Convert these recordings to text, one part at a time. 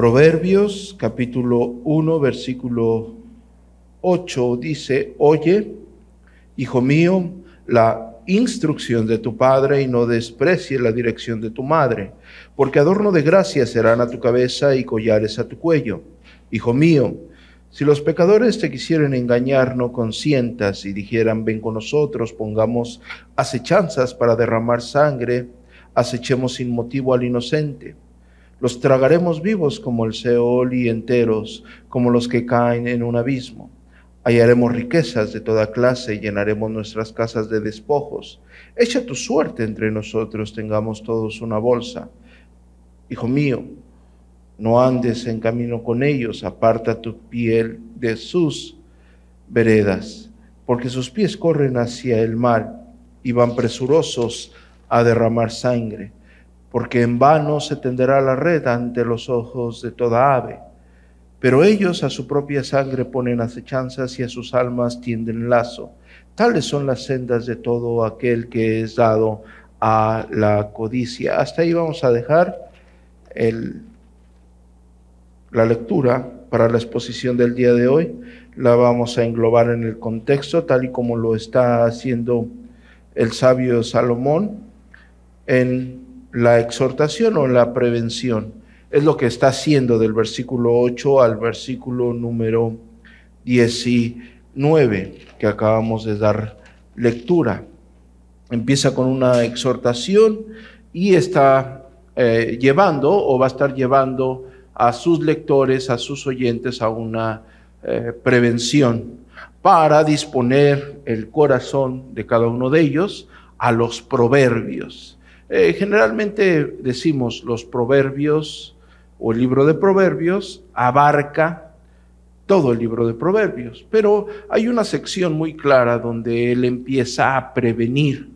Proverbios capítulo 1 versículo 8 dice, oye, hijo mío, la instrucción de tu padre y no desprecie la dirección de tu madre, porque adorno de gracia serán a tu cabeza y collares a tu cuello. Hijo mío, si los pecadores te quisieren engañar, no consientas y dijeran, ven con nosotros, pongamos acechanzas para derramar sangre, acechemos sin motivo al inocente. Los tragaremos vivos como el Seol y enteros, como los que caen en un abismo. Hallaremos riquezas de toda clase y llenaremos nuestras casas de despojos. Echa tu suerte entre nosotros, tengamos todos una bolsa. Hijo mío, no andes en camino con ellos, aparta tu piel de sus veredas, porque sus pies corren hacia el mal y van presurosos a derramar sangre, porque en vano se tenderá la red ante los ojos de toda ave pero ellos a su propia sangre ponen acechanzas y a sus almas tienden lazo. Tales son las sendas de todo aquel que es dado a la codicia. Hasta ahí vamos a dejar el, la lectura para la exposición del día de hoy. La vamos a englobar en el contexto, tal y como lo está haciendo el sabio Salomón en la exhortación o la prevención es lo que está haciendo del versículo 8 al versículo número 19 que acabamos de dar lectura. Empieza con una exhortación y está eh, llevando o va a estar llevando a sus lectores, a sus oyentes a una eh, prevención para disponer el corazón de cada uno de ellos a los proverbios. Eh, generalmente decimos los proverbios o el libro de Proverbios abarca todo el libro de Proverbios, pero hay una sección muy clara donde él empieza a prevenir,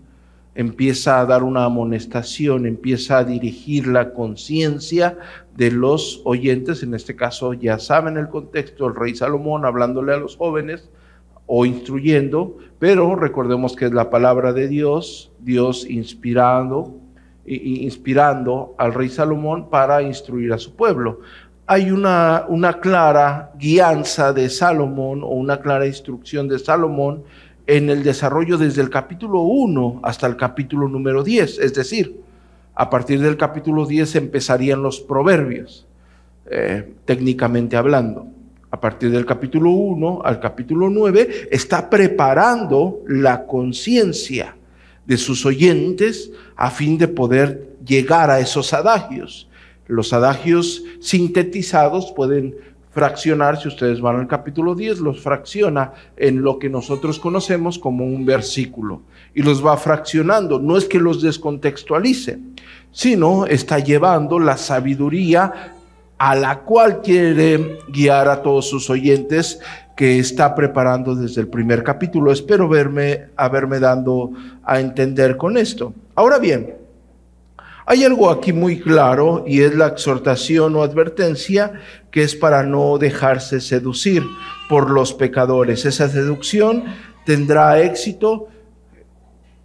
empieza a dar una amonestación, empieza a dirigir la conciencia de los oyentes, en este caso ya saben el contexto, el rey Salomón hablándole a los jóvenes o instruyendo, pero recordemos que es la palabra de Dios, Dios inspirando, inspirando al rey Salomón para instruir a su pueblo. Hay una, una clara guianza de Salomón o una clara instrucción de Salomón en el desarrollo desde el capítulo 1 hasta el capítulo número 10. Es decir, a partir del capítulo 10 empezarían los proverbios, eh, técnicamente hablando. A partir del capítulo 1 al capítulo 9 está preparando la conciencia de sus oyentes a fin de poder llegar a esos adagios. Los adagios sintetizados pueden fraccionar, si ustedes van al capítulo 10, los fracciona en lo que nosotros conocemos como un versículo y los va fraccionando. No es que los descontextualice, sino está llevando la sabiduría a la cual quiere guiar a todos sus oyentes que está preparando desde el primer capítulo. Espero verme, haberme dando a entender con esto. Ahora bien, hay algo aquí muy claro y es la exhortación o advertencia que es para no dejarse seducir por los pecadores. Esa seducción tendrá éxito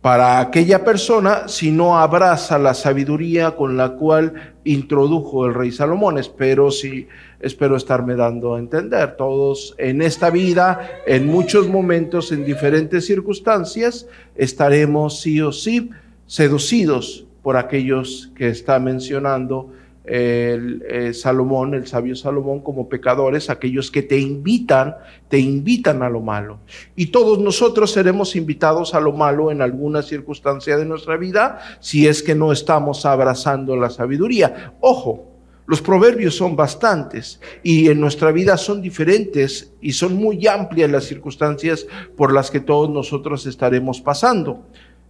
para aquella persona si no abraza la sabiduría con la cual introdujo el rey Salomón. Espero si espero estarme dando a entender. Todos en esta vida, en muchos momentos, en diferentes circunstancias, estaremos sí o sí seducidos por aquellos que está mencionando el, eh, Salomón, el sabio Salomón, como pecadores, aquellos que te invitan, te invitan a lo malo. Y todos nosotros seremos invitados a lo malo en alguna circunstancia de nuestra vida si es que no estamos abrazando la sabiduría. Ojo, los proverbios son bastantes y en nuestra vida son diferentes y son muy amplias las circunstancias por las que todos nosotros estaremos pasando.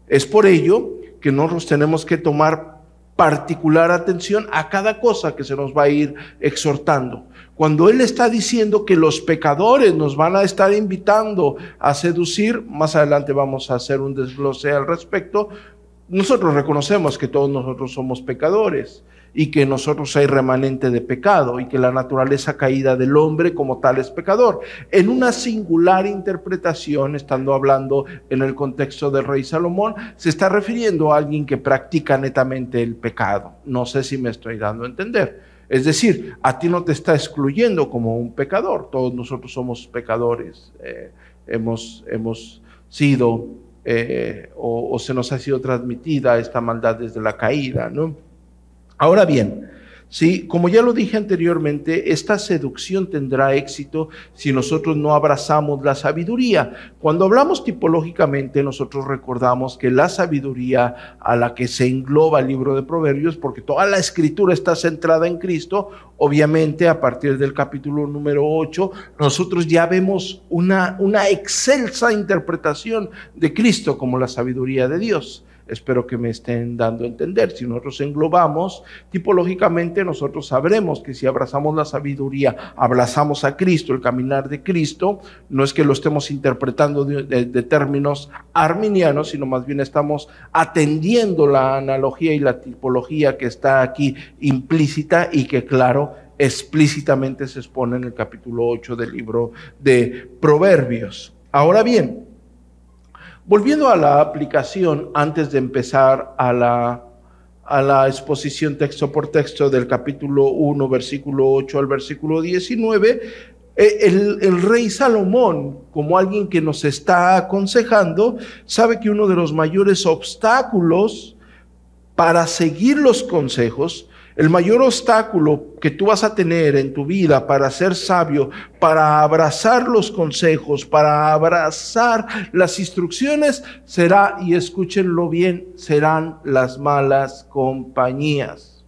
Es por ello que nosotros tenemos que tomar particular atención a cada cosa que se nos va a ir exhortando. Cuando Él está diciendo que los pecadores nos van a estar invitando a seducir, más adelante vamos a hacer un desglose al respecto, nosotros reconocemos que todos nosotros somos pecadores y que nosotros hay remanente de pecado y que la naturaleza caída del hombre como tal es pecador. En una singular interpretación, estando hablando en el contexto del rey Salomón, se está refiriendo a alguien que practica netamente el pecado. No sé si me estoy dando a entender. Es decir, a ti no te está excluyendo como un pecador. Todos nosotros somos pecadores. Eh, hemos, hemos sido eh, o, o, se nos ha sido transmitida esta maldad desde la caída. ¿no? Ahora bien, Sí, como ya lo dije anteriormente, esta seducción tendrá éxito si nosotros no abrazamos la sabiduría. Cuando hablamos tipológicamente, nosotros recordamos que la sabiduría a la que se engloba el libro de Proverbios, porque toda la escritura está centrada en Cristo, obviamente a partir del capítulo número 8, nosotros ya vemos una, una excelsa interpretación de Cristo como la sabiduría de Dios. Espero que me estén dando a entender. Si nosotros englobamos, tipológicamente nosotros sabremos que si abrazamos la sabiduría, abrazamos a Cristo, el caminar de Cristo, no es que lo estemos interpretando de, términos arminianos, sino más bien estamos atendiendo la analogía y la tipología que está aquí implícita y que, claro, explícitamente se expone en el capítulo 8 del libro de Proverbios. Ahora bien, Volviendo a la aplicación, antes de empezar a la, a la exposición texto por texto del capítulo 1, versículo 8 al versículo 19, eh, el, el, rey Salomón, como alguien que nos está aconsejando, sabe que uno de los mayores obstáculos para seguir los consejos el mayor obstáculo que tú vas a tener en tu vida para ser sabio, para abrazar los consejos, para abrazar las instrucciones, será, y escúchenlo bien, serán las malas compañías.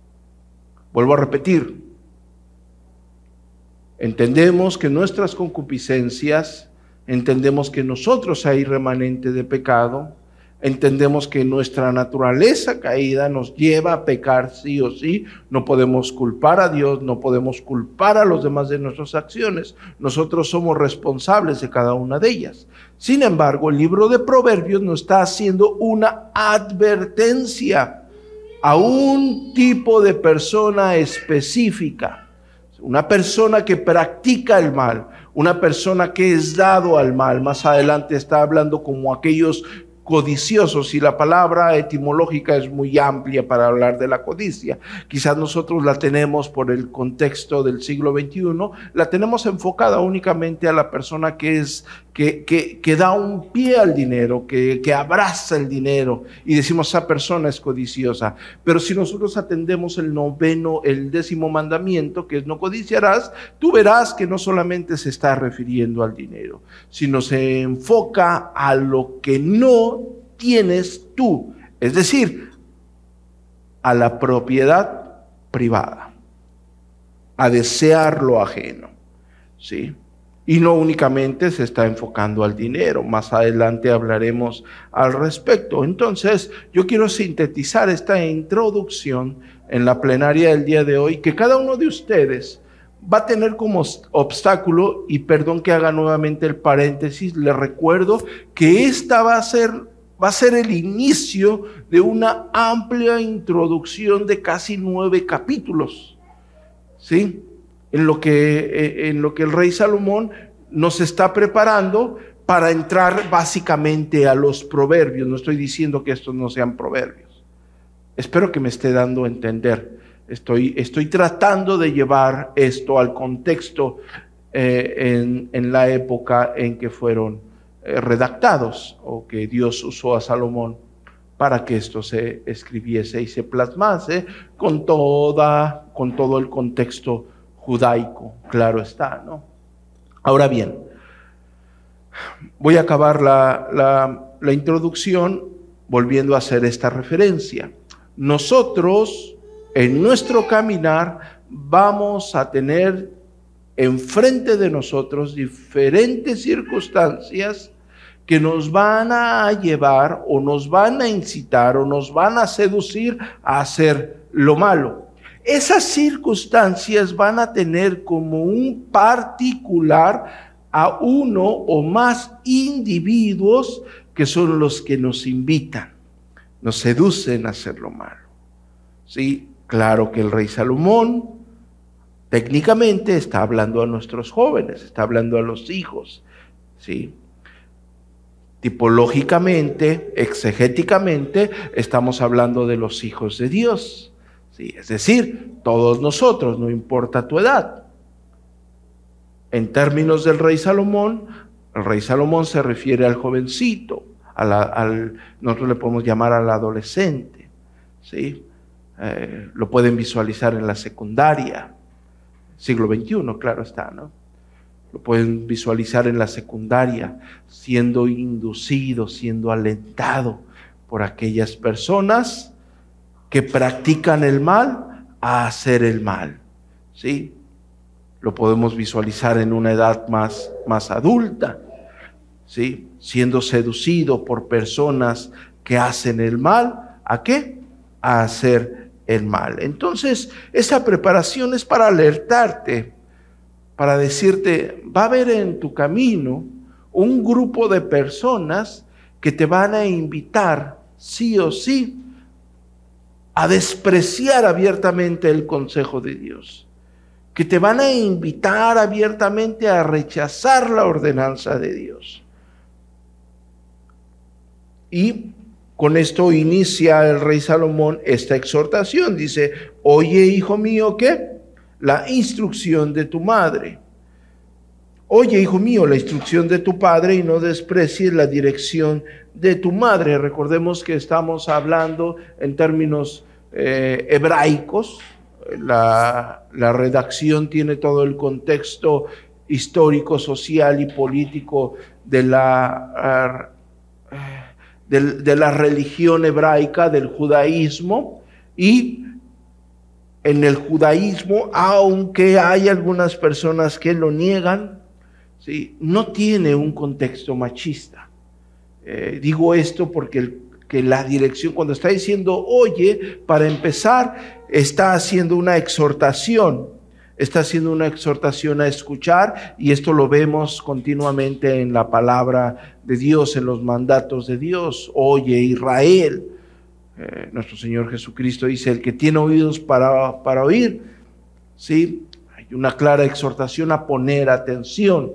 Vuelvo a repetir, entendemos que nuestras concupiscencias, entendemos que nosotros hay remanente de pecado, entendemos que nuestra naturaleza caída nos lleva a pecar sí o sí. No podemos culpar a Dios, no podemos culpar a los demás de nuestras acciones. Nosotros somos responsables de cada una de ellas. Sin embargo, el libro de Proverbios nos está haciendo una advertencia a un tipo de persona específica. Una persona que practica el mal, una persona que es dado al mal. Más adelante está hablando como aquellos codiciosos y la palabra etimológica es muy amplia para hablar de la codicia. Quizás nosotros la tenemos por el contexto del siglo XXI, la tenemos enfocada únicamente a la persona que es que, que, da un pie al dinero, que, que abraza el dinero y decimos esa persona es codiciosa. Pero si nosotros atendemos el noveno, el décimo mandamiento, que es no codiciarás, tú verás que no solamente se está refiriendo al dinero, sino se enfoca a lo que no tienes tú, es decir, a la propiedad privada, a desear lo ajeno. ¿Sí? Y no únicamente se está enfocando al dinero, más adelante hablaremos al respecto. Entonces, yo quiero sintetizar esta introducción en la plenaria del día de hoy, que cada uno de ustedes va a tener como obstáculo, y perdón que haga nuevamente el paréntesis, le recuerdo que esta va a ser, va a ser el inicio de una amplia introducción de casi nueve capítulos. ¿Sí? En lo que, eh, en lo que el rey Salomón nos está preparando para entrar básicamente a los proverbios. No estoy diciendo que estos no sean proverbios. Espero que me esté dando a entender. Estoy, estoy tratando de llevar esto al contexto eh, en, en, la época en que fueron eh, redactados o que Dios usó a Salomón para que esto se escribiese y se plasmase con, toda, con todo el contexto judaico, claro está, ¿no? Ahora bien, voy a acabar la, la, introducción volviendo a hacer esta referencia. Nosotros, en nuestro caminar, vamos a tener enfrente de nosotros diferentes circunstancias que nos van a llevar o nos van a incitar o nos van a seducir a hacer lo malo. Esas circunstancias van a tener como un particular a uno o más individuos que son los que nos invitan, nos seducen a hacer lo malo. Sí, claro que el rey Salomón técnicamente está hablando a nuestros jóvenes, está hablando a los hijos, sí. Tipológicamente, exegéticamente, estamos hablando de los hijos de Dios. Sí, es decir, todos nosotros, no importa tu edad. En términos del rey Salomón, el rey Salomón se refiere al jovencito, al, nosotros le podemos llamar al adolescente, ¿sí? Eh, lo pueden visualizar en la secundaria, siglo XXI, claro está, ¿no? Lo pueden visualizar en la secundaria, siendo inducido, siendo alentado por aquellas personas que practican el mal a hacer el mal, ¿sí? Lo podemos visualizar en una edad más, más adulta, ¿sí? Siendo seducido por personas que hacen el mal, ¿a qué? A hacer el mal. Entonces, esa preparación es para alertarte, para decirte, va a haber en tu camino un grupo de personas que te van a invitar, sí o sí, a despreciar abiertamente el consejo de Dios que te van a invitar abiertamente a rechazar la ordenanza de Dios. Y con esto inicia el rey Salomón esta exhortación. Dice, oye hijo mío, ¿qué? La instrucción de tu madre. Oye, hijo mío, la instrucción de tu padre y no desprecies la dirección de tu madre. Recordemos que estamos hablando en términos eh, hebraicos, la, redacción tiene todo el contexto histórico, social y político de la, de, la religión hebraica, del judaísmo, y en el judaísmo, aunque hay algunas personas que lo niegan, ¿sí? no tiene un contexto machista. Eh, digo esto porque que la dirección, cuando está diciendo, oye, para empezar, está haciendo una exhortación, está haciendo una exhortación a escuchar y esto lo vemos continuamente en la palabra de Dios, en los mandatos de Dios. Oye, Israel, eh, nuestro Señor Jesucristo dice, el que tiene oídos para, para oír, ¿sí? Hay una clara exhortación a poner atención.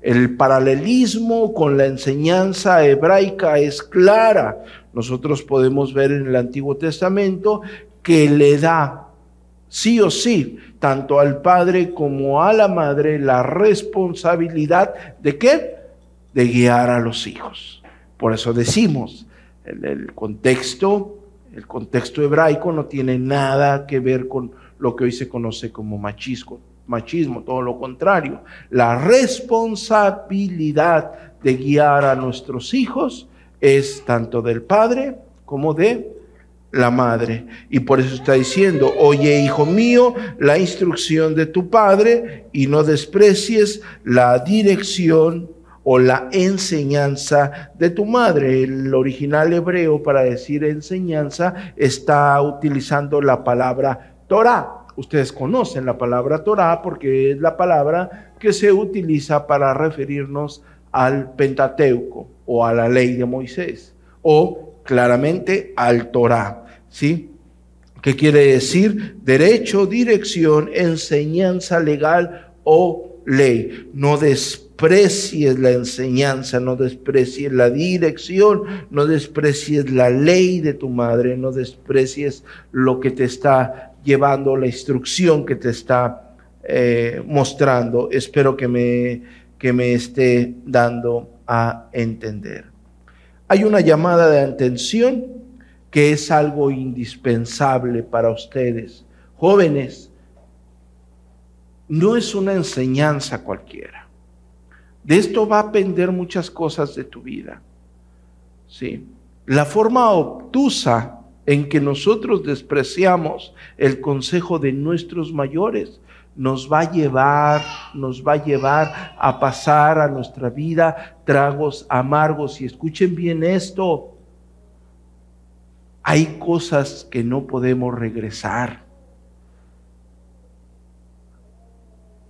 El paralelismo con la enseñanza hebraica es clara nosotros podemos ver en el Antiguo Testamento que le da sí o sí, tanto al padre como a la madre, la responsabilidad de qué? De guiar a los hijos. Por eso decimos, el, el contexto, el contexto hebraico no tiene nada que ver con lo que hoy se conoce como machismo, machismo, todo lo contrario. La responsabilidad de guiar a nuestros hijos es tanto del padre como de la madre. Y por eso está diciendo, oye hijo mío, la instrucción de tu padre y no desprecies la dirección o la enseñanza de tu madre. El original hebreo para decir enseñanza está utilizando la palabra Torah. Ustedes conocen la palabra Torah porque es la palabra que se utiliza para referirnos al Pentateuco o a la ley de Moisés o claramente al Torah, ¿sí? ¿Qué quiere decir? Derecho, dirección, enseñanza legal o ley. No desprecies la enseñanza, no desprecies la dirección, no desprecies la ley de tu madre, no desprecies lo que te está llevando, la instrucción que te está eh, mostrando. Espero que me, que me esté dando a entender. Hay una llamada de atención que es algo indispensable para ustedes. Jóvenes, no es una enseñanza cualquiera. De esto va a depender muchas cosas de tu vida. Sí. La forma obtusa en que nosotros despreciamos el consejo de nuestros mayores nos va a llevar, nos va a llevar a pasar a nuestra vida tragos amargos. Y escuchen bien esto, hay cosas que no podemos regresar.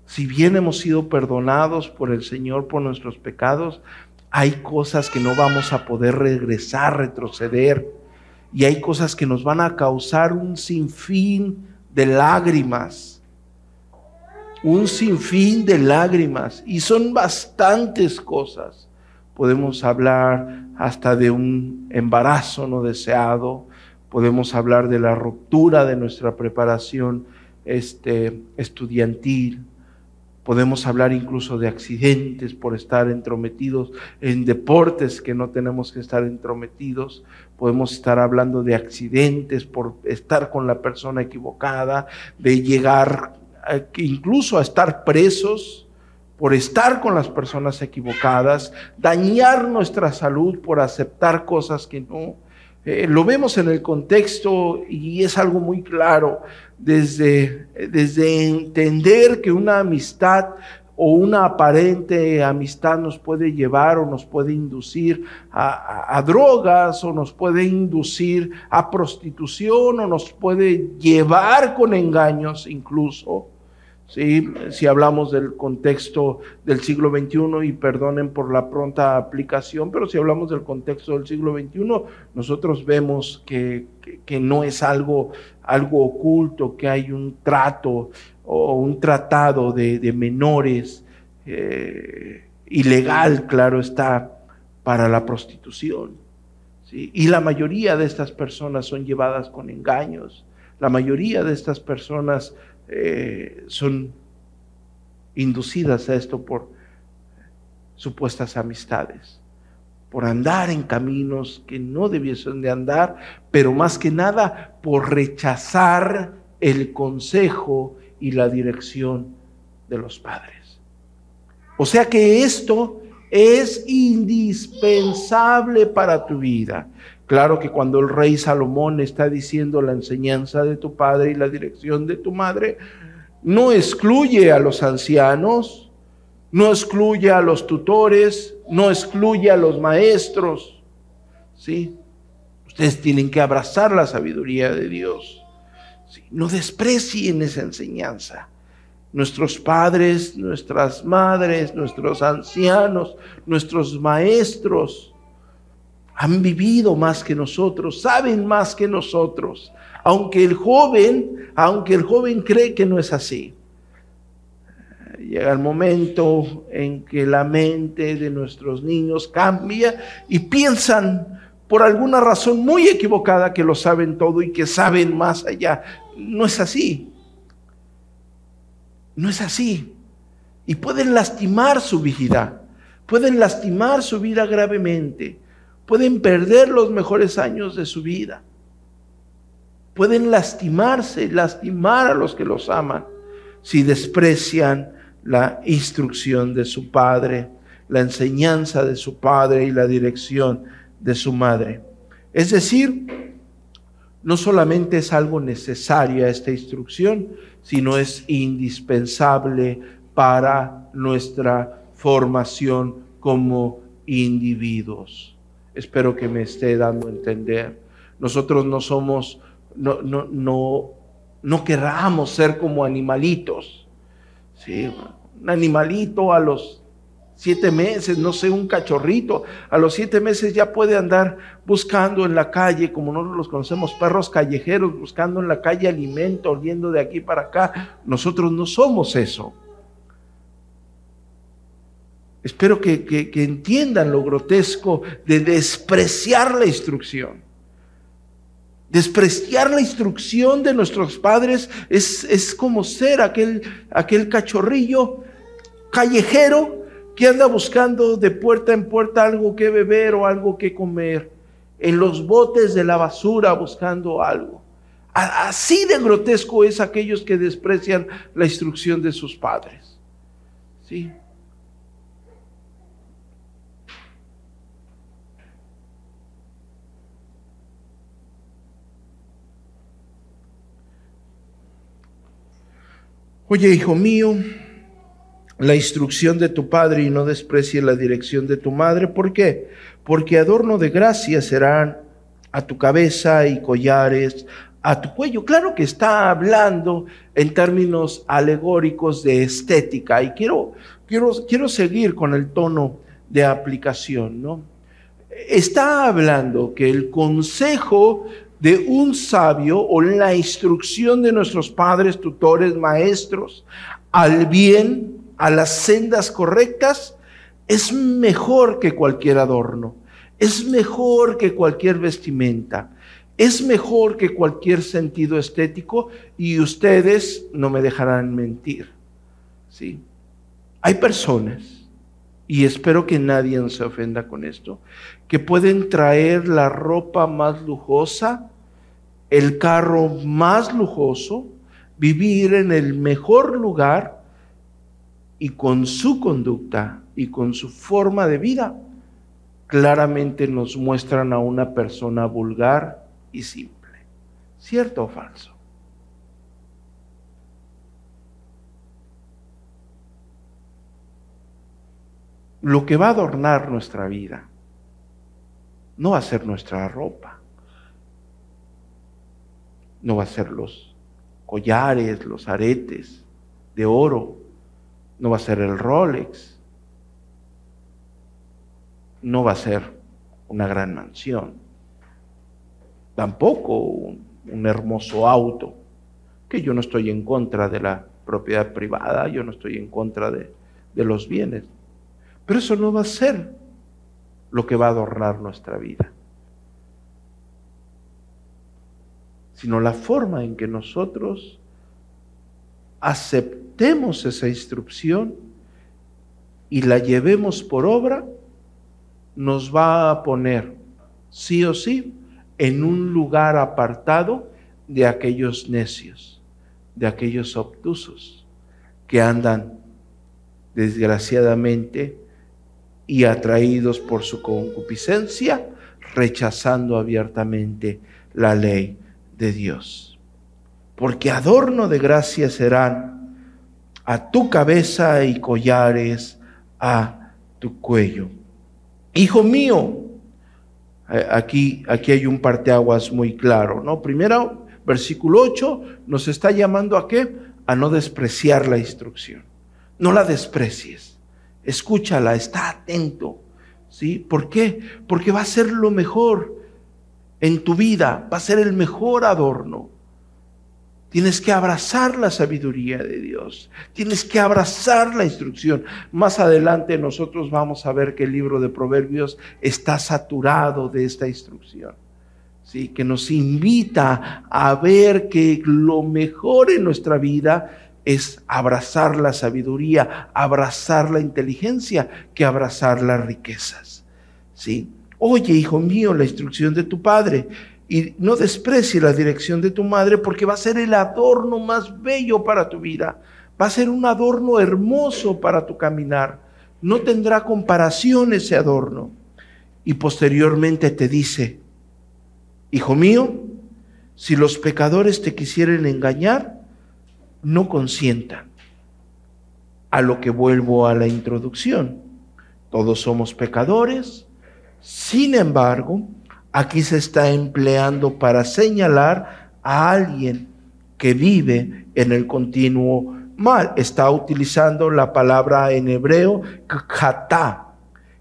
Si bien hemos sido perdonados por el Señor por nuestros pecados, hay cosas que no vamos a poder regresar, retroceder. Y hay cosas que nos van a causar un sinfín de lágrimas. Un sinfín de lágrimas. Y son bastantes cosas. Podemos hablar hasta de un embarazo no deseado, podemos hablar de la ruptura de nuestra preparación este, estudiantil, podemos hablar incluso de accidentes por estar entrometidos en deportes que no tenemos que estar entrometidos, podemos estar hablando de accidentes por estar con la persona equivocada, de llegar incluso a estar presos por estar con las personas equivocadas, dañar nuestra salud por aceptar cosas que no. Eh, lo vemos en el contexto y es algo muy claro desde, desde entender que una amistad o una aparente amistad nos puede llevar o nos puede inducir a, a, drogas o nos puede inducir a prostitución o nos puede llevar con engaños incluso. ¿Sí? si hablamos del contexto del siglo XXI y perdonen por la pronta aplicación, pero si hablamos del contexto del siglo XXI, nosotros vemos que, no es algo, algo oculto, que hay un trato o un tratado de, menores eh, ilegal, claro está, para la prostitución. Y la mayoría de estas personas son llevadas con engaños. La mayoría de estas personas eh, son inducidas a esto por supuestas amistades, por andar en caminos que no debiesen de andar, pero más que nada por rechazar el consejo y la dirección de los padres. O sea que esto es indispensable para tu vida. Claro que cuando el rey Salomón está diciendo la enseñanza de tu padre y la dirección de tu madre, no excluye a los ancianos, no excluye a los tutores, no excluye a los maestros. ¿Sí? Ustedes tienen que abrazar la sabiduría de Dios. No desprecien esa enseñanza. Nuestros padres, nuestras madres, nuestros ancianos, nuestros maestros, han vivido más que nosotros, saben más que nosotros, aunque el joven, aunque el joven cree que no es así. Llega el momento en que la mente de nuestros niños cambia y piensan por alguna razón muy equivocada que lo saben todo y que saben más allá. No es así. No es así. Y pueden lastimar su vida. Pueden lastimar su vida gravemente pueden perder los mejores años de su vida. Pueden lastimarse, lastimar a los que los aman si desprecian la instrucción de su padre, la enseñanza de su padre y la dirección de su madre. Es decir, no solamente es algo necesario esta instrucción, sino es indispensable para nuestra formación como individuos. Espero que me esté dando a entender. Nosotros no somos, no, no, no, no querramos ser como animalitos. ¿sí? Un animalito a los siete meses, no sé, un cachorrito, a los siete meses ya puede andar buscando en la calle, como nosotros los conocemos, perros callejeros, buscando en la calle alimento, oliendo de aquí para acá. Nosotros no somos eso. Espero que, entiendan lo grotesco de despreciar la instrucción. Despreciar la instrucción de nuestros padres es, es como ser aquel, aquel cachorrillo callejero que anda buscando de puerta en puerta algo que beber o algo que comer, en los botes de la basura buscando algo. Así de grotesco es aquellos que desprecian la instrucción de sus padres. ¿Sí? Oye, hijo mío, la instrucción de tu padre y no desprecie la dirección de tu madre. ¿Por qué? Porque adorno de gracia serán a tu cabeza y collares a tu cuello. Claro que está hablando en términos alegóricos de estética y quiero, quiero, quiero seguir con el tono de aplicación, ¿no? Está hablando que el consejo de un sabio o la instrucción de nuestros padres, tutores, maestros, al bien, a las sendas correctas, es mejor que cualquier adorno, es mejor que cualquier vestimenta. es mejor que cualquier sentido estético y ustedes no me dejarán mentir. ¿sí? Hay personas, y espero que nadie se ofenda con esto, que pueden traer la ropa más lujosa, el carro más lujoso, vivir en el mejor lugar y con su conducta y con su forma de vida claramente nos muestran a una persona vulgar y simple. ¿Cierto o falso? Lo que va a adornar nuestra vida no va a ser nuestra ropa, no va a ser los collares, los aretes de oro, no va a ser el Rolex, no va a ser una gran mansión, tampoco un, hermoso auto, que yo no estoy en contra de la propiedad privada, yo no estoy en contra de, de los bienes, pero eso no va a ser lo que va a adornar nuestra vida, sino la forma en que nosotros aceptemos esa instrucción y la llevemos por obra nos va a poner, sí o sí, en un lugar apartado de aquellos necios, de aquellos obtusos que andan desgraciadamente y atraídos por su concupiscencia, rechazando abiertamente la ley de Dios. Porque adorno de gracia serán a tu cabeza y collares a tu cuello. Hijo mío, eh, aquí, aquí hay un parteaguas muy claro, ¿no? Primero, versículo 8 nos está llamando a qué? A no despreciar la instrucción. No la desprecies. Escúchala, está atento. ¿Sí? ¿Por qué? Porque va a ser lo mejor en tu vida, va a ser el mejor adorno. Tienes que abrazar la sabiduría de Dios. Tienes que abrazar la instrucción. Más adelante nosotros vamos a ver que el libro de Proverbios está saturado de esta instrucción. ¿sí? Que nos invita a ver que lo mejor en nuestra vida es abrazar la sabiduría, abrazar la inteligencia, que abrazar las riquezas. ¿sí? Oye, hijo mío, la instrucción de tu padre y no desprecie la dirección de tu madre porque va a ser el adorno más bello para tu vida. Va a ser un adorno hermoso para tu caminar. No tendrá comparación ese adorno. Y posteriormente te dice, hijo mío, si los pecadores te quisieren engañar, no consientan. A lo que vuelvo a la introducción. Todos somos pecadores. Sin embargo, aquí se está empleando para señalar a alguien que vive en el continuo mal. Está utilizando la palabra en hebreo kata,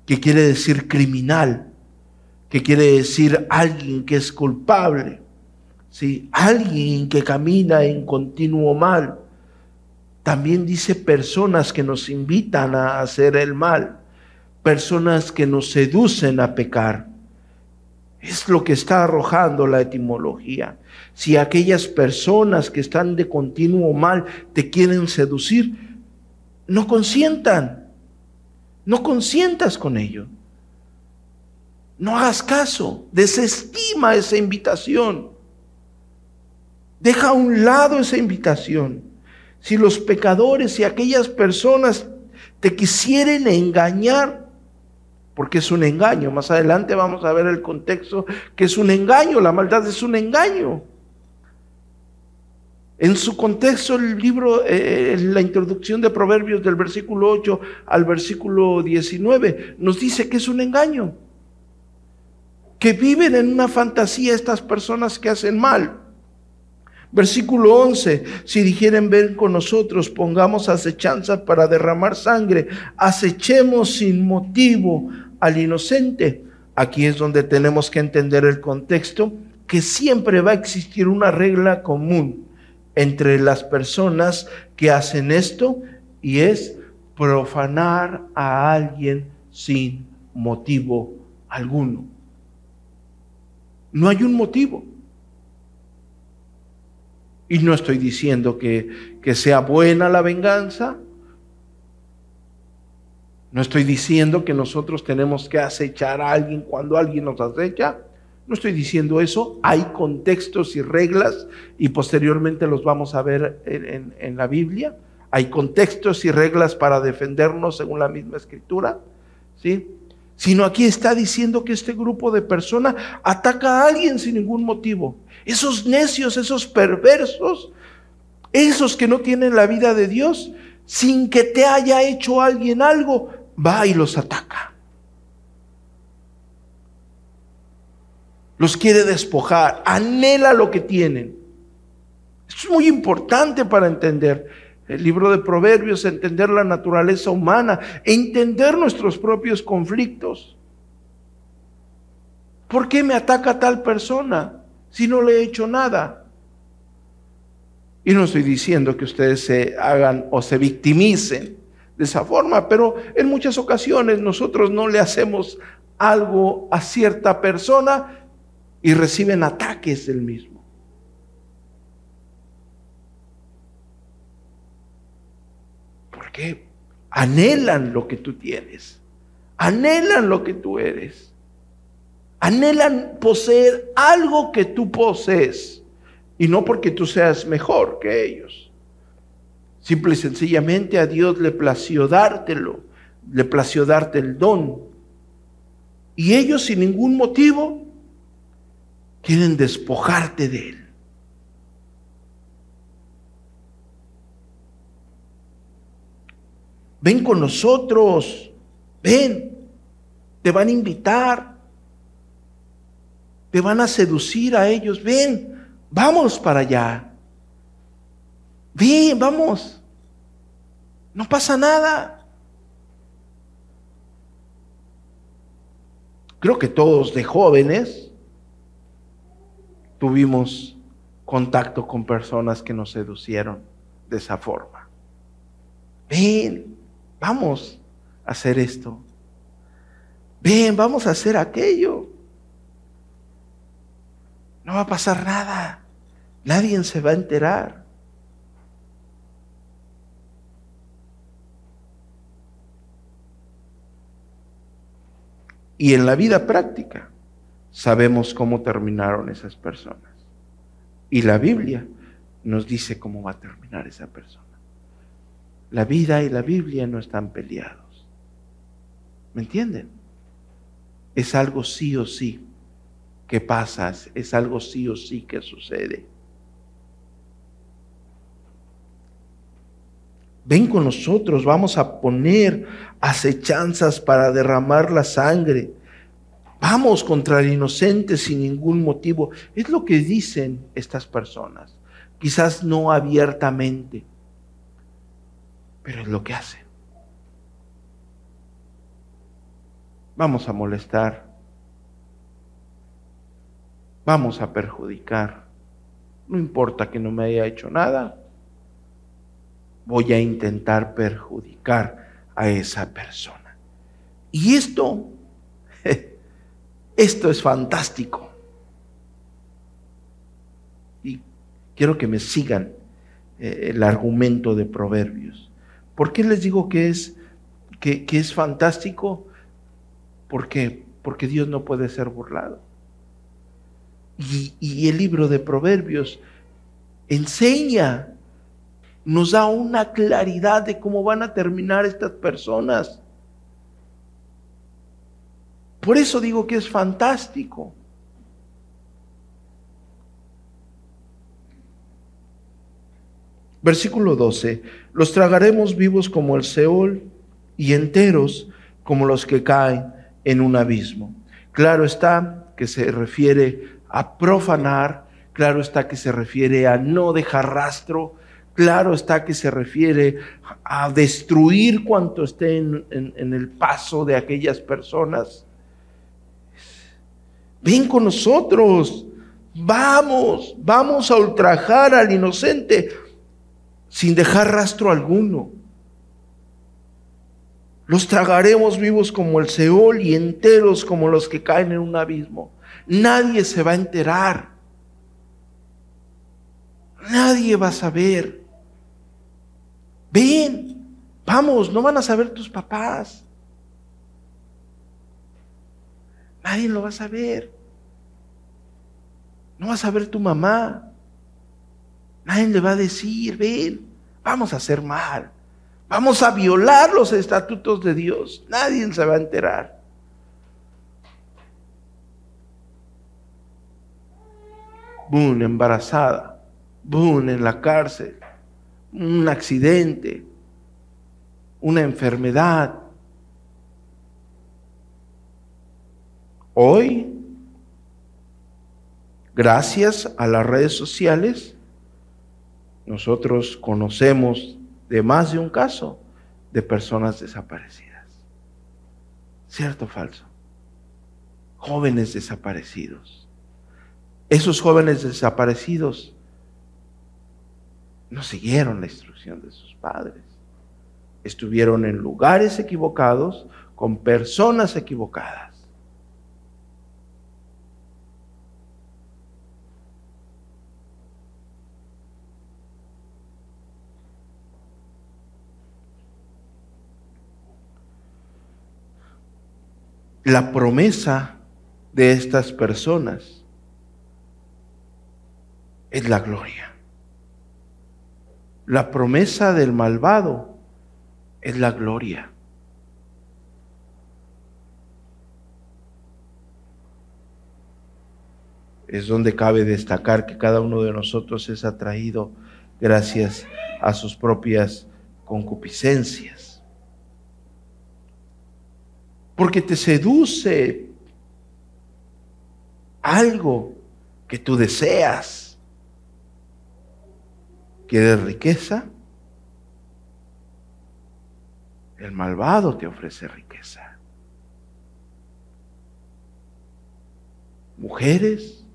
que quiere decir criminal, que quiere decir alguien que es culpable, ¿sí? alguien que camina en continuo mal. También dice personas que nos invitan a hacer el mal, personas que nos seducen a pecar. Es lo que está arrojando la etimología. Si aquellas personas que están de continuo mal te quieren seducir, no consientan. No consientas con ello. No hagas caso. Desestima esa invitación. Deja a un lado esa invitación. Si los pecadores y aquellas personas te quisieren engañar, porque es un engaño. Más adelante vamos a ver el contexto que es un engaño, la maldad es un engaño. En su contexto, el libro, eh, la introducción de Proverbios del versículo 8 al versículo 19 nos dice que es un engaño. Que viven en una fantasía estas personas que hacen mal. Versículo 11, si dijeren ven con nosotros, pongamos acechanza para derramar sangre, acechemos sin motivo al inocente. Aquí es donde tenemos que entender el contexto, que siempre va a existir una regla común entre las personas que hacen esto y es profanar a alguien sin motivo alguno. No hay un motivo. Y no estoy diciendo que, que sea buena la venganza. No estoy diciendo que nosotros tenemos que acechar a alguien cuando alguien nos acecha. No estoy diciendo eso. Hay contextos y reglas y posteriormente los vamos a ver en, en la Biblia. Hay contextos y reglas para defendernos según la misma escritura. ¿Sí? Sino aquí está diciendo que este grupo de personas ataca a alguien sin ningún motivo. Esos necios, esos perversos, esos que no tienen la vida de Dios, sin que te haya hecho alguien algo, va y los ataca. Los quiere despojar, anhela lo que tienen. Esto es muy importante para entender el libro de Proverbios, entender la naturaleza humana, entender nuestros propios conflictos. ¿Por qué me ataca tal persona si no le he hecho nada? Y no estoy diciendo que ustedes se hagan o se victimicen de esa forma, pero en muchas ocasiones nosotros no le hacemos algo a cierta persona y reciben ataques del mismo. que anhelan lo que tú tienes, anhelan lo que tú eres, anhelan poseer algo que tú posees y no porque tú seas mejor que ellos. Simple y sencillamente a Dios le plació dártelo, le plació darte el don. Y ellos sin ningún motivo quieren despojarte de él. ven con nosotros, ven, te van a invitar, te van a seducir a ellos, ven, vamos para allá, ven, vamos, no pasa nada. Creo que todos de jóvenes tuvimos contacto con personas que nos seducieron de esa forma. Ven, vamos a hacer esto. Ven, vamos a hacer aquello. No va a pasar nada. Nadie se va a enterar. Y en la vida práctica sabemos cómo terminaron esas personas. Y la Biblia nos dice cómo va a terminar esa persona. La vida y la Biblia no están peleados. ¿Me entienden? Es algo sí o sí que pasa, es algo sí o sí que sucede. Ven con nosotros, vamos a poner acechanzas para derramar la sangre. Vamos contra el inocente sin ningún motivo. Es lo que dicen estas personas. Quizás no abiertamente pero es lo que hace. Vamos a molestar, vamos a perjudicar. No importa que no me haya hecho nada, voy a intentar perjudicar a esa persona. Y esto, esto es fantástico. Y quiero que me sigan eh, el argumento de Proverbios. ¿Por qué les digo que es, que, es fantástico? Porque Dios no puede ser burlado. Y, el libro de Proverbios enseña, nos da una claridad de cómo van a terminar estas personas. Por eso digo que es fantástico. Versículo 12, los tragaremos vivos como el Seol y enteros como los que caen en un abismo. Claro está que se refiere a profanar, claro está que se refiere a no dejar rastro, claro está que se refiere a destruir cuanto esté en, el paso de aquellas personas. Ven con nosotros, vamos, vamos a ultrajar al inocente sin dejar rastro alguno. Los tragaremos vivos como el Seol y enteros como los que caen en un abismo. Nadie se va a enterar. Nadie va a saber. Ven, vamos, no van a saber tus papás. Nadie lo va a saber. No va a saber tu mamá. Nadie le va a decir, ven, vamos a hacer mal. Vamos a violar los estatutos de Dios. Nadie se va a enterar. Boom, embarazada. Boom, en la cárcel. Un accidente. Una enfermedad. Hoy, gracias a las redes sociales, nosotros conocemos de más de un caso de personas desaparecidas. ¿Cierto o falso? Jóvenes desaparecidos. Esos jóvenes desaparecidos no siguieron la instrucción de sus padres. Estuvieron en lugares equivocados con personas equivocadas. la promesa de estas personas es la gloria. La promesa del malvado es la gloria. Es donde cabe destacar que cada uno de nosotros es atraído gracias a sus propias concupiscencias porque te seduce algo que tú deseas. ¿Quieres riqueza? El malvado te ofrece riqueza. Mujeres,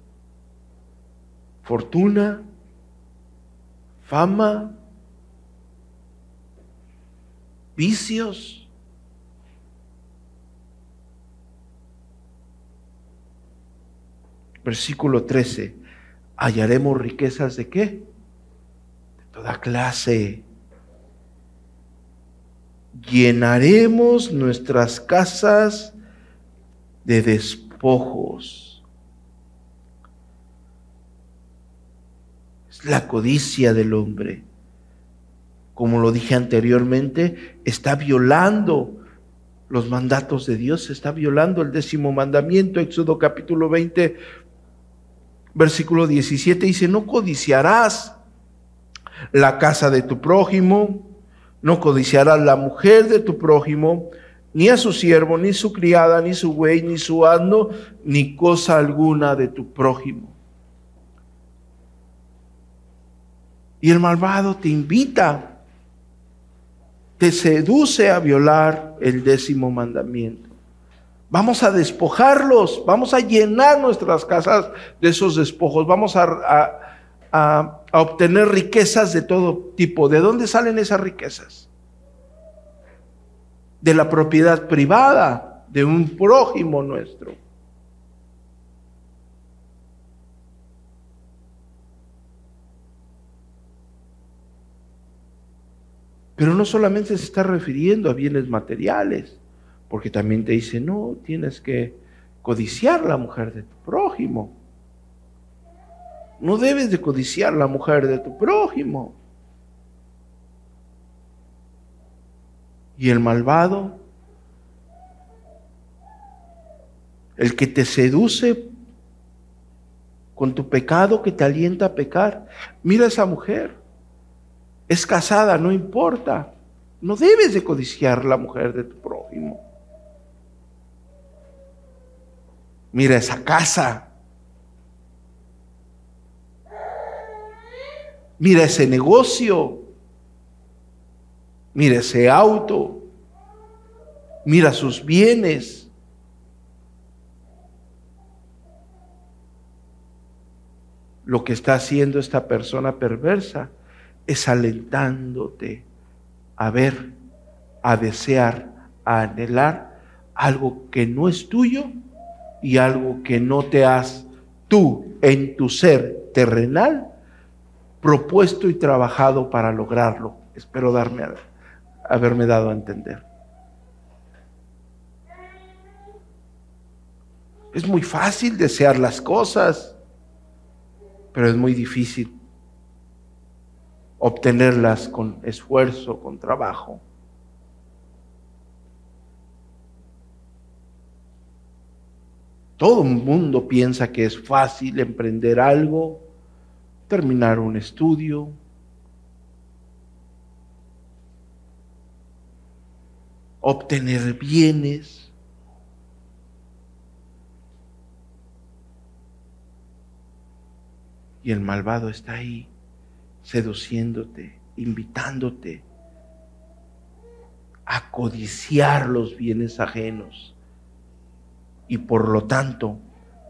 fortuna, fama, vicios Versículo 13. Hallaremos riquezas de qué? Toda clase. Llenaremos nuestras casas de despojos. Es la codicia del hombre. Como lo dije anteriormente, está violando los mandatos de Dios, está violando el décimo mandamiento, Éxodo capítulo 20, versículo 17 dice, no codiciarás la casa de tu prójimo, no codiciarás la mujer de tu prójimo, ni a su siervo, ni su criada, ni su buey, ni su asno, ni cosa alguna de tu prójimo. Y el malvado te invita, te seduce a violar el décimo mandamiento. Vamos a despojarlos, vamos a llenar nuestras casas de esos despojos, vamos a, obtener riquezas de todo tipo. ¿De dónde salen esas riquezas? De la propiedad privada de un prójimo nuestro. Pero no solamente se está refiriendo a bienes materiales. Porque también te dice, no, tienes que codiciar la mujer de tu prójimo. No debes de codiciar la mujer de tu prójimo. Y el malvado, el que te seduce con tu pecado que te alienta a pecar. Mira esa mujer. Es casada, no importa. No debes de codiciar la mujer de tu prójimo. Mira esa casa. Mira ese negocio. Mira ese auto. Mira sus bienes. Lo que está haciendo esta persona perversa es alentándote a ver, a desear, a anhelar algo que no es tuyo y algo que no te has tú en tu ser terrenal propuesto y trabajado para lograrlo. Espero darme haberme dado a entender. Es muy fácil desear las cosas, pero es muy difícil obtenerlas con esfuerzo, con trabajo. Todo el mundo piensa que es fácil emprender algo, terminar un estudio, obtener bienes. Y el malvado está ahí, seduciéndote, invitándote a codiciar los bienes ajenos y por lo tanto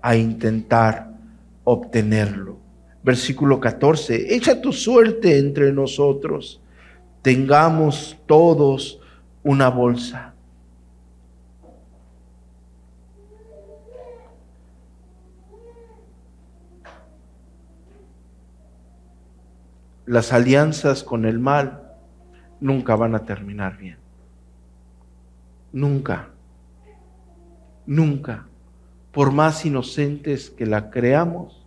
a intentar obtenerlo. Versículo 14, echa tu suerte entre nosotros, tengamos todos una bolsa. Las alianzas con el mal nunca van a terminar bien. Nunca nunca, por más inocentes que la creamos,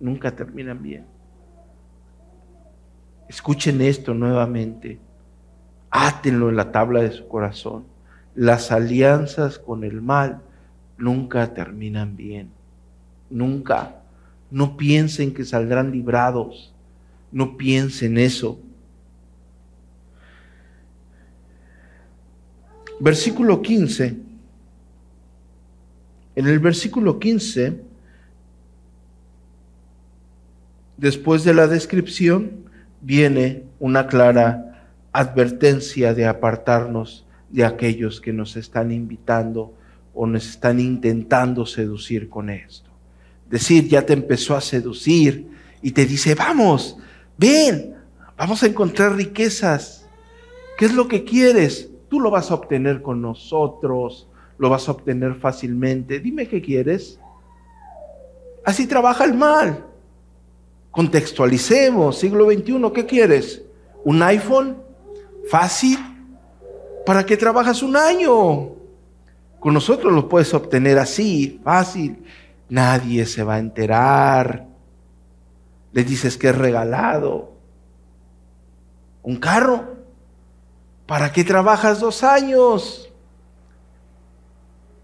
nunca terminan bien. Escuchen esto nuevamente, átenlo en la tabla de su corazón. Las alianzas con el mal nunca terminan bien, nunca. No piensen que saldrán librados, no piensen eso. Versículo 15 en el versículo 15, después de la descripción, viene una clara advertencia de apartarnos de aquellos que nos están invitando o nos están intentando seducir con esto. Decir, ya te empezó a seducir y te dice, vamos, ven, vamos a encontrar riquezas. ¿Qué es lo que quieres? Tú lo vas a obtener con nosotros lo vas a obtener fácilmente. Dime qué quieres. Así trabaja el mal. Contextualicemos, siglo XXI, ¿qué quieres? ¿Un iPhone? ¿Fácil? ¿Para qué trabajas un año? Con nosotros lo puedes obtener así, fácil. Nadie se va a enterar. Le dices que es regalado. ¿Un carro? ¿Para qué trabajas dos años?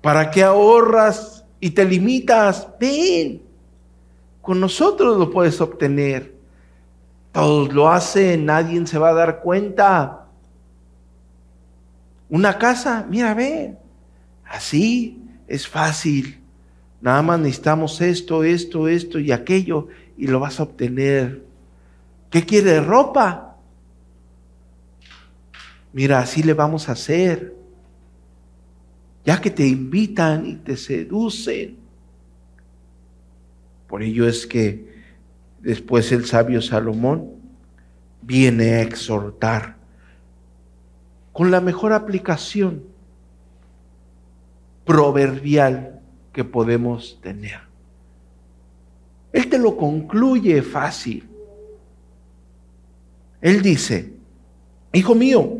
¿Para qué ahorras y te limitas? Ven, con nosotros lo puedes obtener. Todos lo hacen, nadie se va a dar cuenta. Una casa, mira, ve, así es fácil. Nada más necesitamos esto, esto, esto y aquello y lo vas a obtener. ¿Qué quiere ropa? Mira, así le vamos a hacer ya que te invitan y te seducen. Por ello es que después el sabio Salomón viene a exhortar con la mejor aplicación proverbial que podemos tener. Él te lo concluye fácil. Él dice, hijo mío,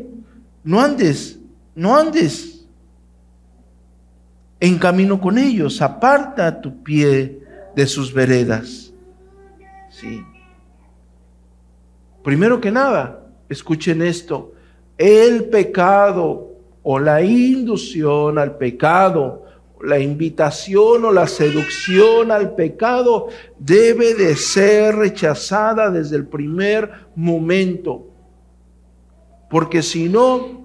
no andes, no andes en camino con ellos, aparta tu pie de sus veredas. Sí. Primero que nada, escuchen esto, el pecado o la inducción al pecado, la invitación o la seducción al pecado debe de ser rechazada desde el primer momento. Porque si no,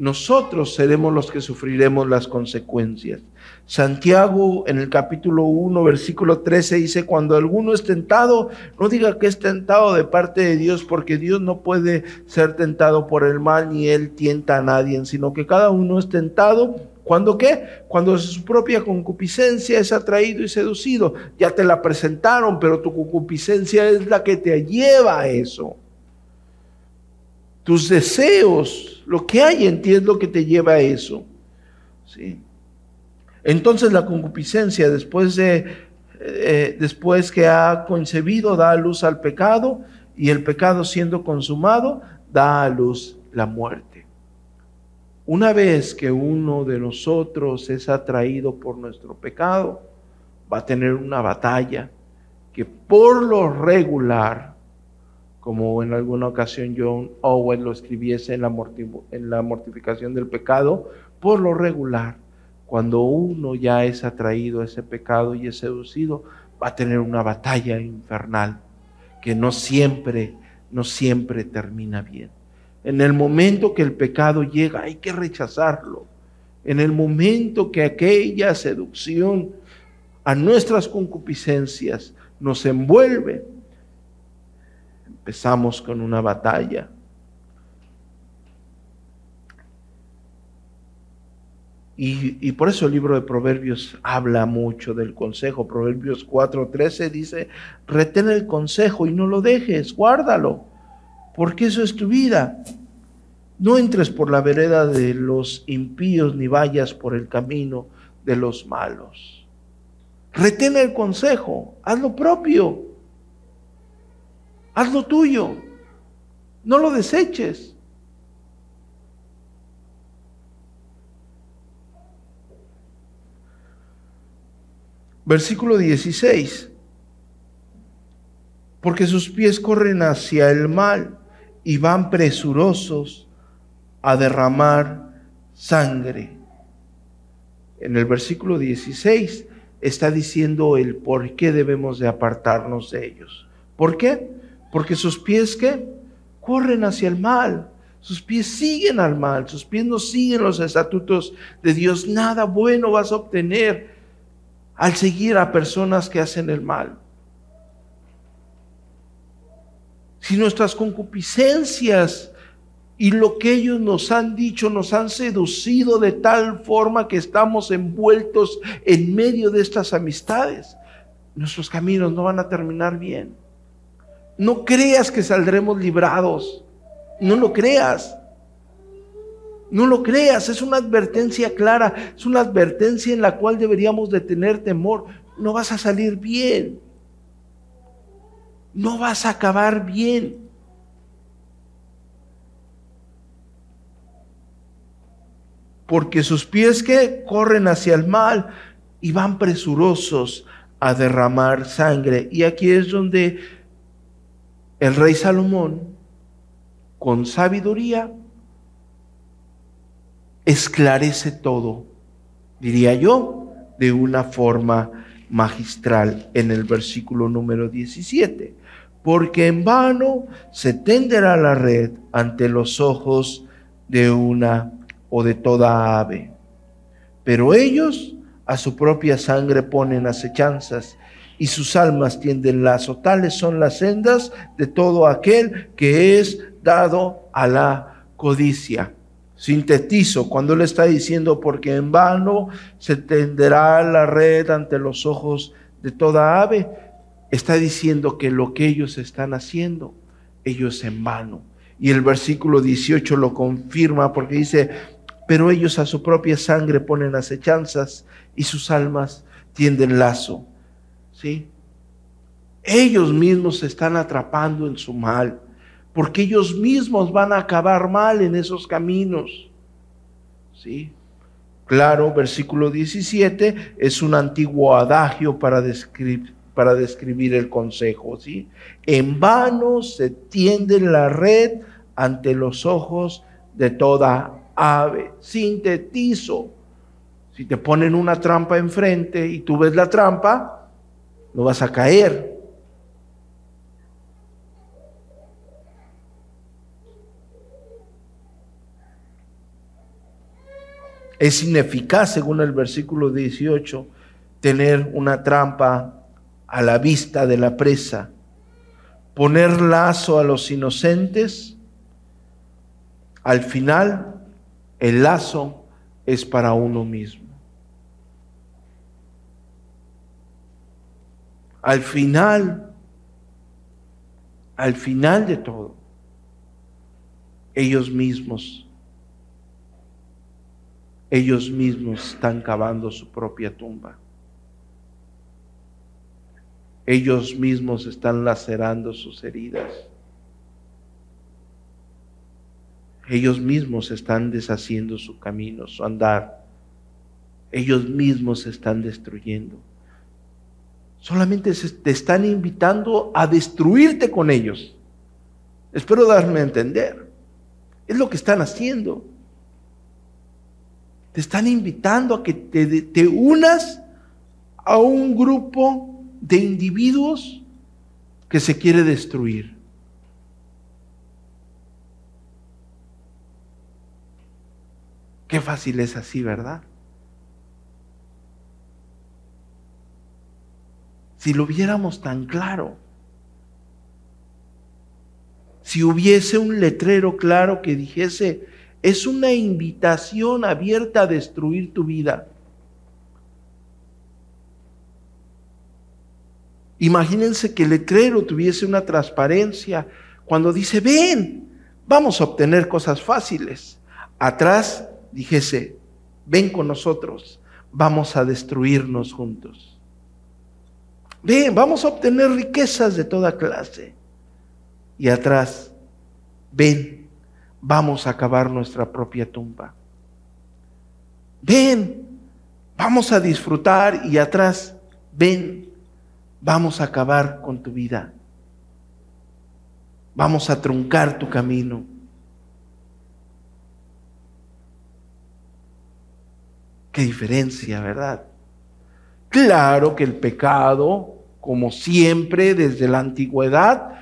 nosotros seremos los que sufriremos las consecuencias. Santiago en el capítulo 1, versículo 13 dice, cuando alguno es tentado, no diga que es tentado de parte de Dios, porque Dios no puede ser tentado por el mal, ni Él tienta a nadie, sino que cada uno es tentado. ¿Cuándo qué? Cuando su propia concupiscencia es atraído y seducido. Ya te la presentaron, pero tu concupiscencia es la que te lleva a eso. Tus deseos, lo que hay en ti es lo que te lleva a eso. ¿Sí? Entonces la concupiscencia, después, de, eh, después que ha concebido, da luz al pecado y el pecado siendo consumado da a luz la muerte. Una vez que uno de nosotros es atraído por nuestro pecado, va a tener una batalla que por lo regular, como en alguna ocasión John Owen lo escribiese en la, en la mortificación del pecado, por lo regular, cuando uno ya es atraído a ese pecado y es seducido, va a tener una batalla infernal que no siempre, no siempre termina bien. En el momento que el pecado llega, hay que rechazarlo. En el momento que aquella seducción a nuestras concupiscencias nos envuelve, empezamos con una batalla. Y, y, por eso el libro de Proverbios habla mucho del consejo. Proverbios 4:13 dice, retén el consejo y no lo dejes, guárdalo porque eso es tu vida. No entres por la vereda de los impíos ni vayas por el camino de los malos. Retén el consejo, haz lo propio, haz lo tuyo, no lo deseches. Versículo 16. Porque sus pies corren hacia el mal y van presurosos a derramar sangre. En el versículo 16 está diciendo el por qué debemos de apartarnos de ellos. ¿Por qué? Porque sus pies que corren hacia el mal, sus pies siguen al mal, sus pies no siguen los estatutos de Dios. Nada bueno vas a obtener al seguir a personas que hacen el mal. si nuestras concupiscencias y lo que ellos nos han dicho nos han seducido de tal forma que estamos envueltos en medio de estas amistades, nuestros caminos no van a terminar bien. No creas que saldremos librados. No lo creas. No lo creas, es una advertencia clara, es una advertencia en la cual deberíamos de tener temor. No vas a salir bien no vas a acabar bien. Porque sus pies que corren hacia el mal y van presurosos a derramar sangre. Y aquí es donde el rey Salomón, con sabiduría, esclarece todo, diría yo, de una forma magistral en el versículo número 17 porque en vano se tenderá la red ante los ojos de una o de toda ave. Pero ellos a su propia sangre ponen acechanzas y sus almas tienden lazo. Tales son las sendas de todo aquel que es dado a la codicia. Sintetizo cuando le está diciendo, porque en vano se tenderá la red ante los ojos de toda ave está diciendo que lo que ellos están haciendo, ellos en vano. Y el versículo 18 lo confirma porque dice, pero ellos a su propia sangre ponen acechanzas y sus almas tienden lazo. ¿Sí? Ellos mismos se están atrapando en su mal, porque ellos mismos van a acabar mal en esos caminos. ¿Sí? Claro, versículo 17 es un antiguo adagio para describir para describir el consejo, ¿sí? En vano se tiende la red ante los ojos de toda ave. Sintetizo. Si te ponen una trampa enfrente y tú ves la trampa, no vas a caer. Es ineficaz, según el versículo 18, tener una trampa a la vista de la presa, poner lazo a los inocentes, al final el lazo es para uno mismo. Al final, al final de todo, ellos mismos, ellos mismos están cavando su propia tumba ellos mismos están lacerando sus heridas. Ellos mismos están deshaciendo su camino, su andar. Ellos mismos se están destruyendo. Solamente te están invitando a destruirte con ellos. Espero darme a entender. Es lo que están haciendo. Te están invitando a que te, te unas a un grupo de individuos que se quiere destruir. Qué fácil es así, ¿verdad? Si lo viéramos tan claro, si hubiese un letrero claro que dijese, es una invitación abierta a destruir tu vida. Imagínense que el letrero tuviese una transparencia cuando dice, ven, vamos a obtener cosas fáciles. Atrás dijese, ven con nosotros, vamos a destruirnos juntos. Ven, vamos a obtener riquezas de toda clase. Y atrás, ven, vamos a acabar nuestra propia tumba. Ven, vamos a disfrutar y atrás, ven, vamos a acabar con tu vida. Vamos a truncar tu camino. Qué diferencia, ¿verdad? Claro que el pecado, como siempre desde la antigüedad,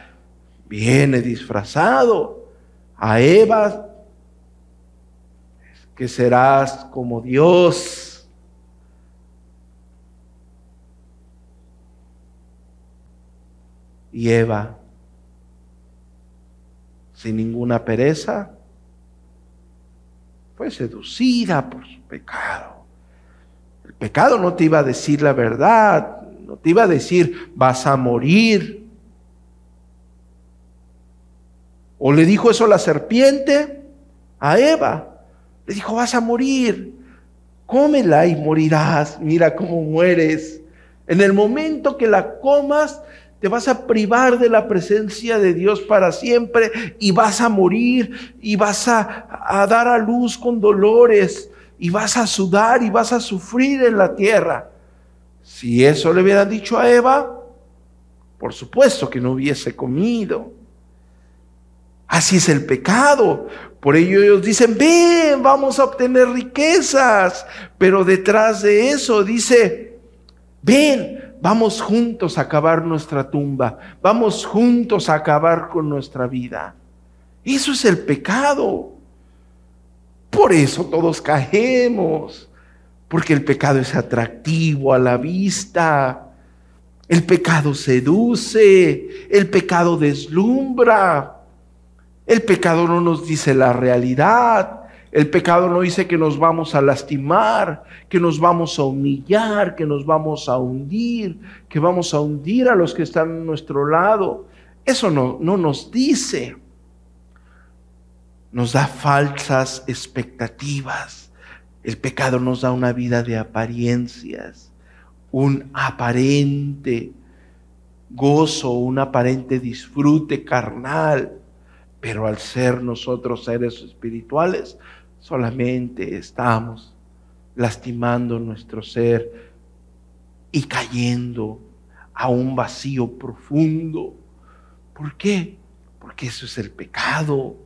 viene disfrazado. A Eva, que serás como Dios. Y Eva, sin ninguna pereza, fue seducida por su pecado. Pecado no te iba a decir la verdad, no te iba a decir vas a morir. O le dijo eso la serpiente a Eva. Le dijo, vas a morir, cómela y morirás. Mira cómo mueres. En el momento que la comas, te vas a privar de la presencia de Dios para siempre y vas a morir y vas a, a dar a luz con dolores y vas a sudar y vas a sufrir en la tierra. Si eso le hubieran dicho a Eva, por supuesto que no hubiese comido. Así es el pecado. Por ello ellos dicen, ven, vamos a obtener riquezas. Pero detrás de eso dice, ven, vamos juntos a acabar nuestra tumba. Vamos juntos a acabar con nuestra vida. Eso es el pecado. Por eso todos caemos, porque el pecado es atractivo a la vista, el pecado seduce, el pecado deslumbra, el pecado no nos dice la realidad, el pecado no dice que nos vamos a lastimar, que nos vamos a humillar, que nos vamos a hundir, que vamos a hundir a los que están a nuestro lado. Eso no, no nos dice nos da falsas expectativas. El pecado nos da una vida de apariencias, un aparente gozo, un aparente disfrute carnal, pero al ser nosotros seres espirituales, solamente estamos lastimando nuestro ser y cayendo a un vacío profundo. ¿Por qué? Porque eso es el pecado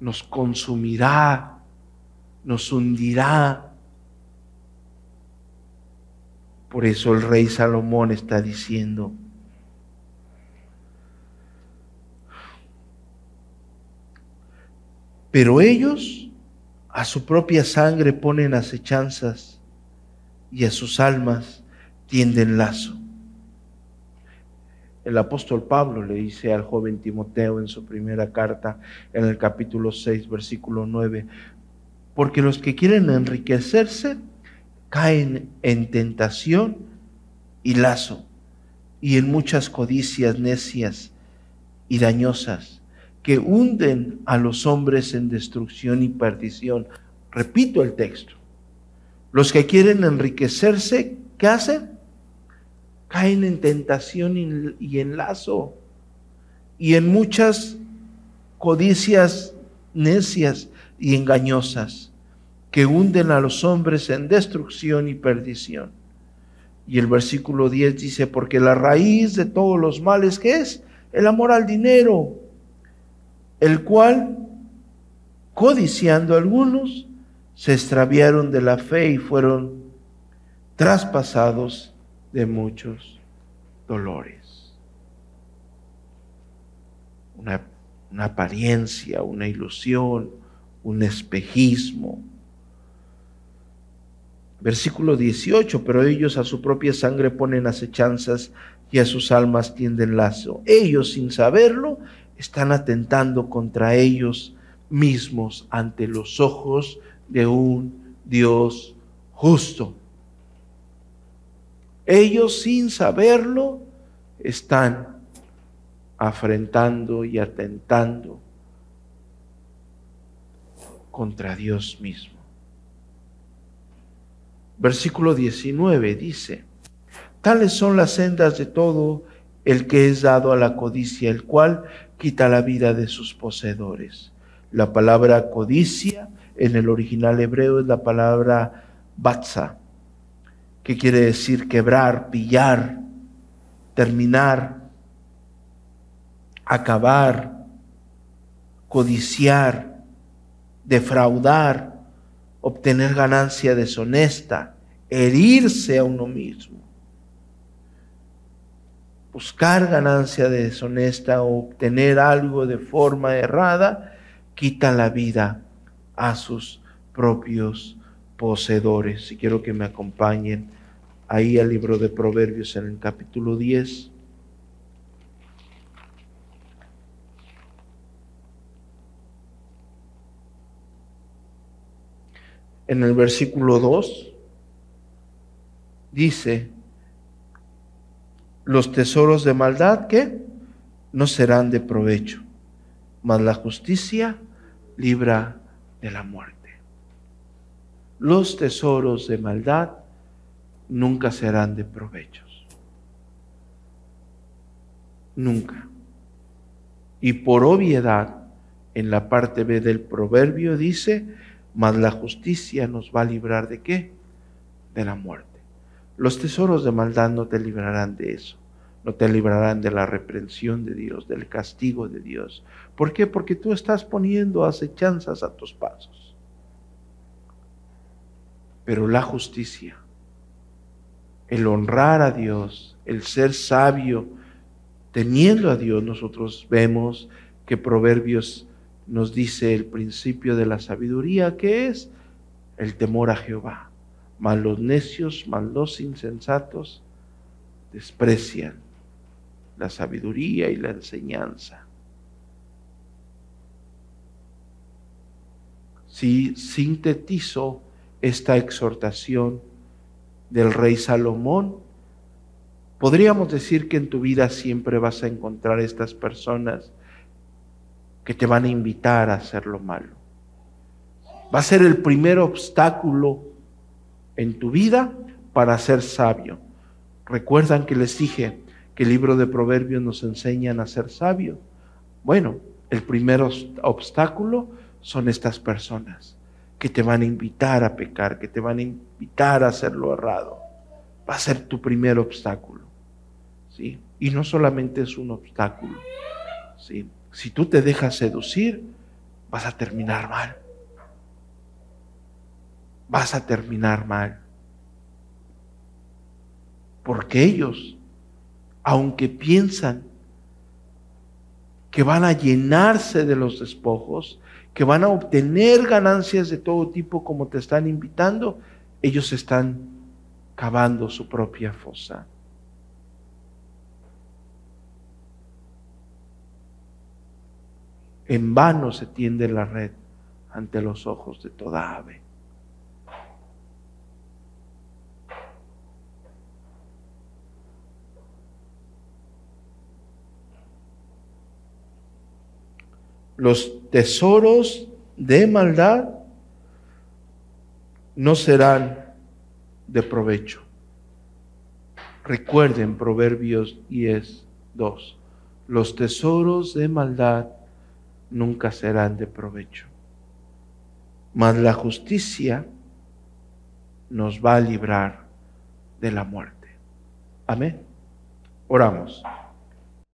nos consumirá, nos hundirá. Por eso el rey Salomón está diciendo, pero ellos a su propia sangre ponen acechanzas y a sus almas tienden lazo. El apóstol Pablo le dice al joven Timoteo en su primera carta, en el capítulo 6, versículo 9, porque los que quieren enriquecerse caen en tentación y lazo y en muchas codicias necias y dañosas que hunden a los hombres en destrucción y perdición. Repito el texto. Los que quieren enriquecerse, ¿qué hacen? Caen en tentación y en lazo y en muchas codicias necias y engañosas que hunden a los hombres en destrucción y perdición. Y el versículo 10 dice, porque la raíz de todos los males, ¿qué es? El amor al dinero, el cual, codiciando algunos, se extraviaron de la fe y fueron traspasados de muchos dolores. Una, apariencia, una ilusión, un espejismo Versículo 18, pero ellos a su propia sangre ponen acechanzas y a sus almas tienden lazo. Ellos, sin saberlo, están atentando contra ellos mismos ante los ojos de un Dios justo. Ellos, sin saberlo, están afrentando y atentando contra Dios mismo. Versículo 19 dice, tales son las sendas de todo el que es dado a la codicia, el cual quita la vida de sus poseedores. La palabra codicia en el original hebreo es la palabra batza, que quiere decir quebrar, pillar, terminar, acabar, codiciar, defraudar, obtener ganancia deshonesta, herirse a uno mismo. Buscar ganancia deshonesta o obtener algo de forma errada quita la vida a sus propios poseedores. Y quiero que me acompañen ahí al libro de Proverbios en el capítulo 10. en el versículo 2, dice, los tesoros de maldad que no serán de provecho, mas la justicia libra de la muerte. Los tesoros de maldad nunca serán de provechos. Nunca. Y por obviedad, en la parte B del proverbio dice, mas la justicia nos va a librar de qué? De la muerte. Los tesoros de maldad no te librarán de eso. No te librarán de la reprensión de Dios, del castigo de Dios. ¿Por qué? Porque tú estás poniendo acechanzas a tus pasos. Pero la justicia, el honrar a Dios, el ser sabio, teniendo a Dios, nosotros vemos que Proverbios nos dice el principio de la sabiduría, que es el temor a Jehová. Mas los necios, mas los insensatos desprecian la sabiduría y la enseñanza. Si sintetizo esta exhortación del rey Salomón, podríamos decir que en tu vida siempre vas a encontrar estas personas que te van a invitar a hacer lo malo. Va a ser el primer obstáculo en tu vida para ser sabio. Recuerdan que les dije que el libro de Proverbios nos enseñan a ser sabio. Bueno, el primer obstáculo son estas personas que te van a invitar a pecar, que te van a invitar a hacer lo errado. Va a ser tu primer obstáculo. ¿sí? Y no solamente es un obstáculo. ¿sí? si tú te dejas seducir, vas a terminar mal. Vas a terminar mal. Porque ellos, aunque piensan que van a llenarse de los despojos, que van a obtener ganancias de todo tipo como te están invitando, ellos están cavando su propia fosa. En vano se tiende la red ante los ojos de toda ave. Los tesoros de maldad no serán de provecho. Recuerden Proverbios 10, 2. Los tesoros de maldad nunca serán de provecho. Mas la justicia nos va a librar de la muerte. Amén. Oramos.